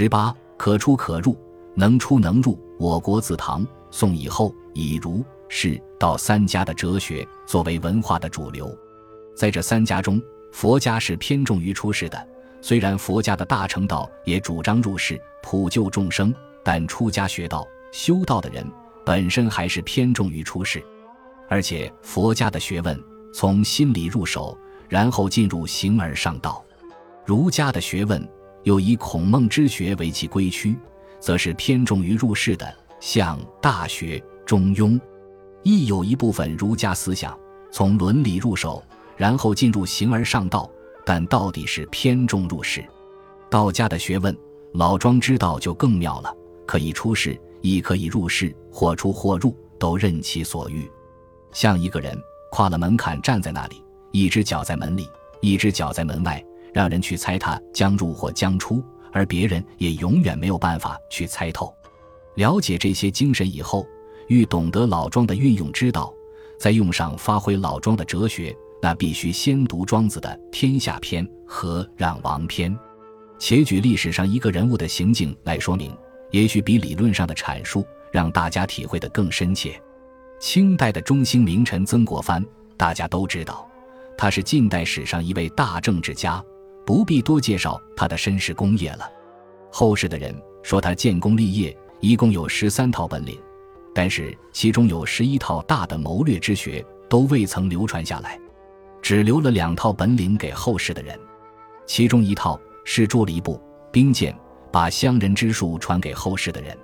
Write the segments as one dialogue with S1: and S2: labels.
S1: 十八，可出可入，能出能入。我国自唐、宋以后，以儒、释、道三家的哲学作为文化的主流。在这三家中，佛家是偏重于出世的。虽然佛家的大乘道也主张入世普救众生，但出家学道、修道的人本身还是偏重于出世。而且佛家的学问从心理入手，然后进入形而上道；儒家的学问又以孔孟之学为其归区，则是偏重于入世的，像《大学》《中庸》。亦有一部分儒家思想从伦理入手，然后进入形而上道。但到底是偏重入世，道家的学问，老庄之道就更妙了，可以出世，亦可以入世，或出或入，都任其所欲。像一个人跨了门槛站在那里，一只脚在门里，一只脚在门外，让人去猜他将入或将出，而别人也永远没有办法去猜透。了解这些精神以后，欲懂得老庄的运用之道，再用上发挥老庄的哲学。那必须先读庄子的《天下篇》和《让王篇》，且举历史上一个人物的行径来说明，也许比理论上的阐述让大家体会得更深切。清代的中兴名臣曾国藩，大家都知道，他是近代史上一位大政治家，不必多介绍他的身世功业了。后世的人说他建功立业，一共有十三套本领，但是其中有十一套大的谋略之学都未曾流传下来。只留了两套本领给后世的人，其中一套是助理部兵谏，把乡人之术传给后世的人。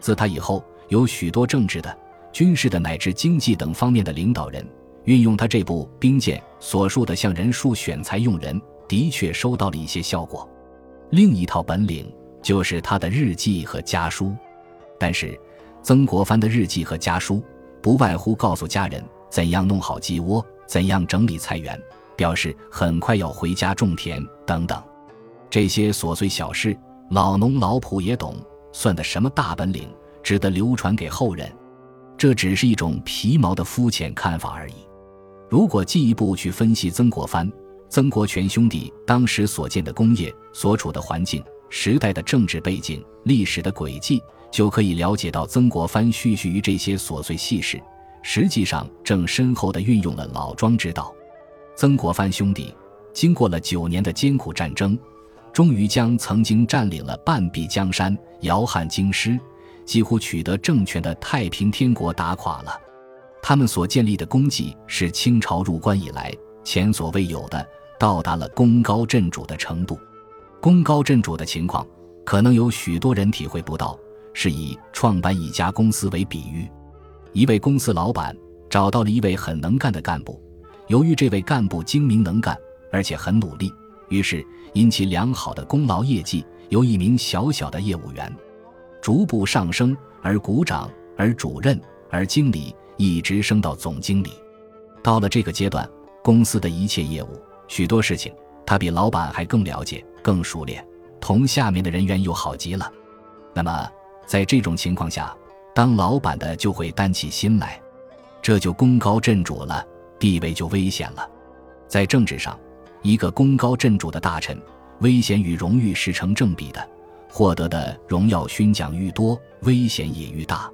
S1: 自他以后，有许多政治的、军事的乃至经济等方面的领导人，运用他这部兵谏所述的向人术选才用人，的确收到了一些效果。另一套本领就是他的日记和家书，但是曾国藩的日记和家书，不外乎告诉家人怎样弄好鸡窝。怎样整理菜园，表示很快要回家种田等等，这些琐碎小事，老农老仆也懂，算得什么大本领，值得流传给后人？这只是一种皮毛的肤浅看法而已。如果进一步去分析曾国藩、曾国荃兄弟当时所建的工业、所处的环境、时代的政治背景、历史的轨迹，就可以了解到曾国藩蓄蓄于这些琐碎细事。实际上，正深厚地运用了老庄之道。曾国藩兄弟经过了九年的艰苦战争，终于将曾经占领了半壁江山、摇撼京师、几乎取得政权的太平天国打垮了。他们所建立的功绩是清朝入关以来前所未有的，到达了功高震主的程度。功高震主的情况，可能有许多人体会不到，是以创办一家公司为比喻。一位公司老板找到了一位很能干的干部，由于这位干部精明能干，而且很努力，于是因其良好的功劳业绩，由一名小小的业务员，逐步上升，而股长，而主任，而经理，一直升到总经理。到了这个阶段，公司的一切业务，许多事情，他比老板还更了解、更熟练，同下面的人员又好极了。那么，在这种情况下，当老板的就会担起心来，这就功高震主了，地位就危险了。在政治上，一个功高震主的大臣，危险与荣誉是成正比的，获得的荣耀勋奖愈多，危险也愈大。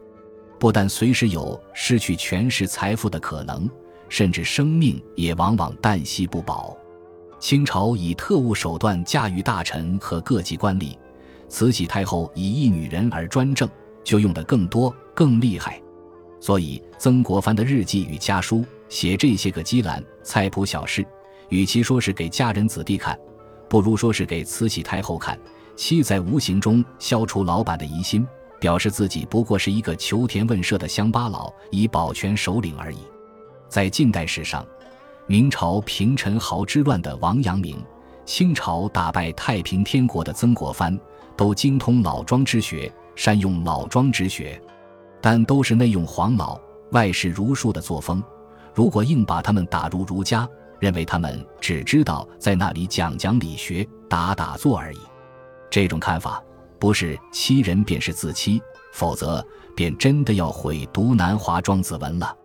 S1: 不但随时有失去权势财富的可能，甚至生命也往往旦夕不保。清朝以特务手段驾驭大臣和各级官吏，慈禧太后以一女人而专政。就用的更多更厉害，所以曾国藩的日记与家书写这些个积兰菜谱小事，与其说是给家人子弟看，不如说是给慈禧太后看，其在无形中消除老板的疑心，表示自己不过是一个求田问舍的乡巴佬，以保全首领而已。在近代史上，明朝平陈豪之乱的王阳明，清朝打败太平天国的曾国藩，都精通老庄之学。善用老庄之学，但都是内用黄老、外事儒术的作风。如果硬把他们打入儒家，认为他们只知道在那里讲讲理学、打打坐而已，这种看法不是欺人便是自欺，否则便真的要毁读南华庄子文了。